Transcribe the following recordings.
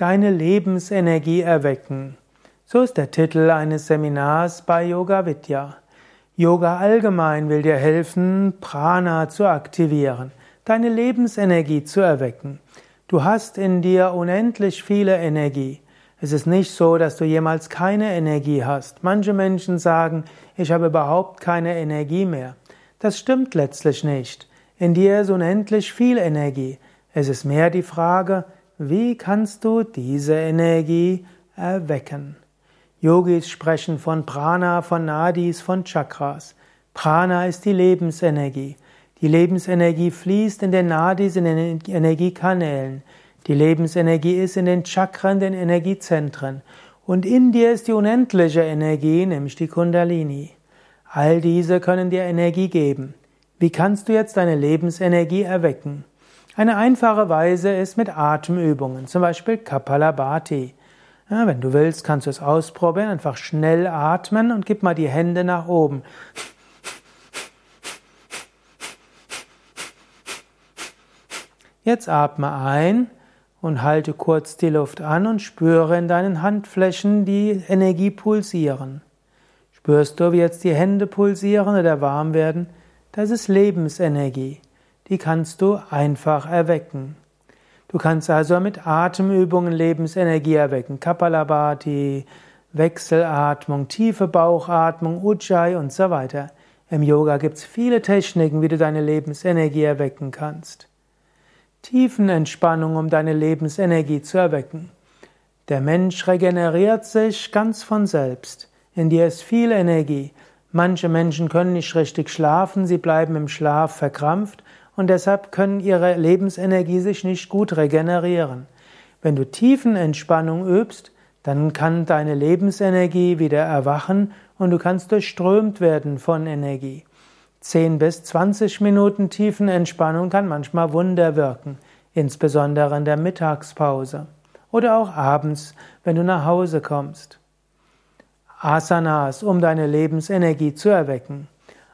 Deine Lebensenergie erwecken. So ist der Titel eines Seminars bei Yoga Vidya. Yoga allgemein will dir helfen, Prana zu aktivieren, deine Lebensenergie zu erwecken. Du hast in dir unendlich viele Energie. Es ist nicht so, dass du jemals keine Energie hast. Manche Menschen sagen, ich habe überhaupt keine Energie mehr. Das stimmt letztlich nicht. In dir ist unendlich viel Energie. Es ist mehr die Frage, wie kannst du diese Energie erwecken? Yogis sprechen von Prana, von Nadis, von Chakras. Prana ist die Lebensenergie. Die Lebensenergie fließt in den Nadis, in den Energiekanälen. Die Lebensenergie ist in den Chakren, den Energiezentren. Und in dir ist die unendliche Energie, nämlich die Kundalini. All diese können dir Energie geben. Wie kannst du jetzt deine Lebensenergie erwecken? Eine einfache Weise ist mit Atemübungen, zum Beispiel Kapalabhati. Ja, wenn du willst, kannst du es ausprobieren, einfach schnell atmen und gib mal die Hände nach oben. Jetzt atme ein und halte kurz die Luft an und spüre in deinen Handflächen die Energie pulsieren. Spürst du, wie jetzt die Hände pulsieren oder warm werden? Das ist Lebensenergie. Die kannst du einfach erwecken. Du kannst also mit Atemübungen Lebensenergie erwecken. Kapalabhati, Wechselatmung, tiefe Bauchatmung, Ujjayi und so weiter. Im Yoga gibt es viele Techniken, wie du deine Lebensenergie erwecken kannst. Tiefenentspannung, um deine Lebensenergie zu erwecken. Der Mensch regeneriert sich ganz von selbst. In dir ist viel Energie. Manche Menschen können nicht richtig schlafen, sie bleiben im Schlaf verkrampft und deshalb können ihre Lebensenergie sich nicht gut regenerieren. Wenn du Tiefenentspannung übst, dann kann deine Lebensenergie wieder erwachen und du kannst durchströmt werden von Energie. 10 bis 20 Minuten Tiefenentspannung kann manchmal Wunder wirken, insbesondere in der Mittagspause oder auch abends, wenn du nach Hause kommst. Asanas, um deine Lebensenergie zu erwecken.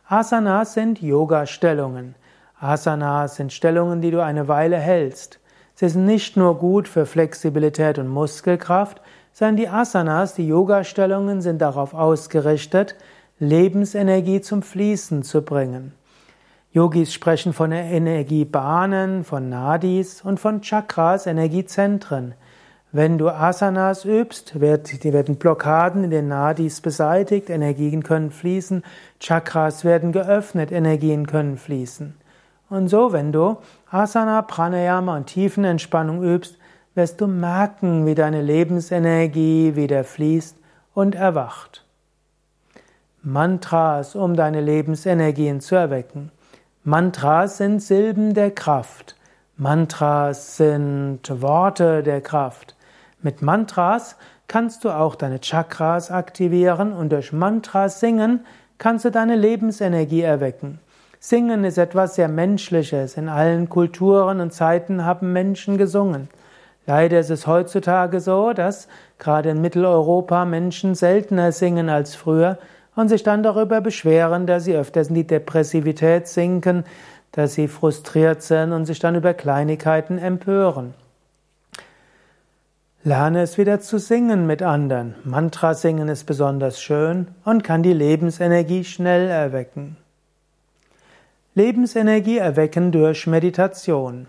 Asanas sind Yoga-Stellungen. Asanas sind Stellungen, die du eine Weile hältst. Sie sind nicht nur gut für Flexibilität und Muskelkraft, sondern die Asanas, die Yoga-Stellungen, sind darauf ausgerichtet, Lebensenergie zum Fließen zu bringen. Yogis sprechen von Energiebahnen, von Nadis und von Chakras, Energiezentren. Wenn du Asanas übst, werden Blockaden in den Nadis beseitigt, Energien können fließen, Chakras werden geöffnet, Energien können fließen. Und so, wenn du Asana, Pranayama und Tiefenentspannung übst, wirst du merken, wie deine Lebensenergie wieder fließt und erwacht. Mantras, um deine Lebensenergien zu erwecken. Mantras sind Silben der Kraft. Mantras sind Worte der Kraft. Mit Mantras kannst du auch deine Chakras aktivieren und durch Mantras singen kannst du deine Lebensenergie erwecken. Singen ist etwas sehr Menschliches. In allen Kulturen und Zeiten haben Menschen gesungen. Leider ist es heutzutage so, dass gerade in Mitteleuropa Menschen seltener singen als früher und sich dann darüber beschweren, dass sie öfters in die Depressivität sinken, dass sie frustriert sind und sich dann über Kleinigkeiten empören. Lerne es wieder zu singen mit anderen. Mantra singen ist besonders schön und kann die Lebensenergie schnell erwecken. Lebensenergie erwecken durch Meditation.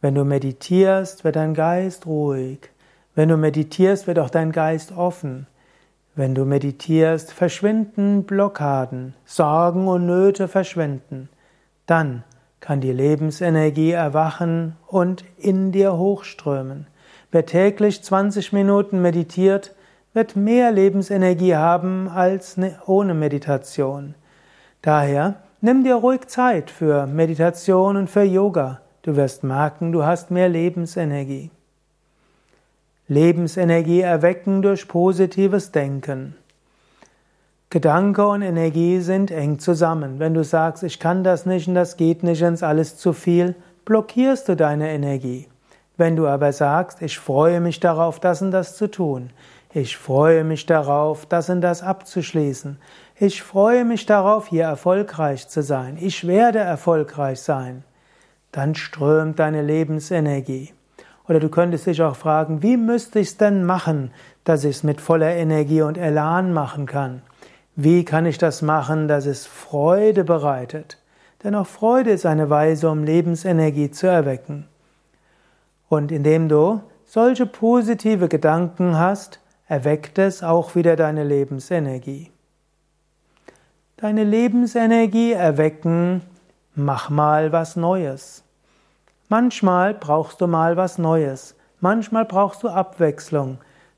Wenn du meditierst, wird dein Geist ruhig. Wenn du meditierst, wird auch dein Geist offen. Wenn du meditierst, verschwinden Blockaden, Sorgen und Nöte verschwinden. Dann kann die Lebensenergie erwachen und in dir hochströmen. Wer täglich 20 Minuten meditiert, wird mehr Lebensenergie haben als ne, ohne Meditation. Daher nimm dir ruhig Zeit für Meditation und für Yoga. Du wirst merken, du hast mehr Lebensenergie. Lebensenergie erwecken durch positives Denken. Gedanke und Energie sind eng zusammen. Wenn du sagst, ich kann das nicht und das geht nicht und es ist alles zu viel, blockierst du deine Energie. Wenn du aber sagst, ich freue mich darauf, das und das zu tun, ich freue mich darauf, das und das abzuschließen, ich freue mich darauf, hier erfolgreich zu sein, ich werde erfolgreich sein, dann strömt deine Lebensenergie. Oder du könntest dich auch fragen, wie müsste ich es denn machen, dass ich es mit voller Energie und Elan machen kann? Wie kann ich das machen, dass es Freude bereitet? Denn auch Freude ist eine Weise, um Lebensenergie zu erwecken. Und indem du solche positive Gedanken hast, erweckt es auch wieder deine Lebensenergie. Deine Lebensenergie erwecken, mach mal was Neues. Manchmal brauchst du mal was Neues. Manchmal brauchst du Abwechslung.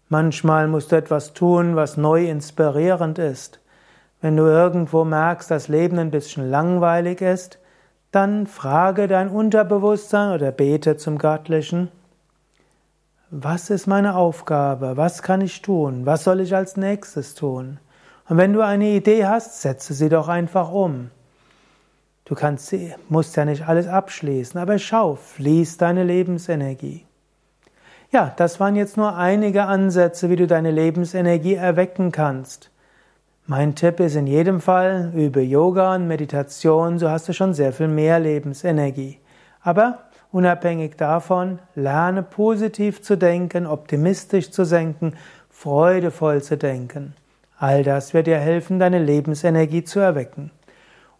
Manchmal musst du etwas tun, was neu inspirierend ist. Wenn du irgendwo merkst, dass Leben ein bisschen langweilig ist, dann frage dein Unterbewusstsein oder bete zum Göttlichen, was ist meine Aufgabe? Was kann ich tun? Was soll ich als nächstes tun? Und wenn du eine Idee hast, setze sie doch einfach um. Du kannst, musst ja nicht alles abschließen, aber schau, fließ deine Lebensenergie. Ja, das waren jetzt nur einige Ansätze, wie du deine Lebensenergie erwecken kannst. Mein Tipp ist in jedem Fall, übe Yoga und Meditation, so hast du schon sehr viel mehr Lebensenergie. Aber unabhängig davon, lerne positiv zu denken, optimistisch zu denken, freudevoll zu denken. All das wird dir helfen, deine Lebensenergie zu erwecken.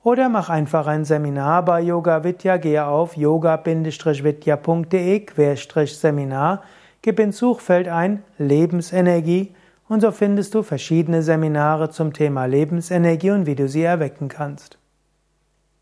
Oder mach einfach ein Seminar bei Yoga Vidya, gehe auf yoga-vidya.de-seminar, gib ins Suchfeld ein Lebensenergie und so findest du verschiedene Seminare zum Thema Lebensenergie und wie du sie erwecken kannst.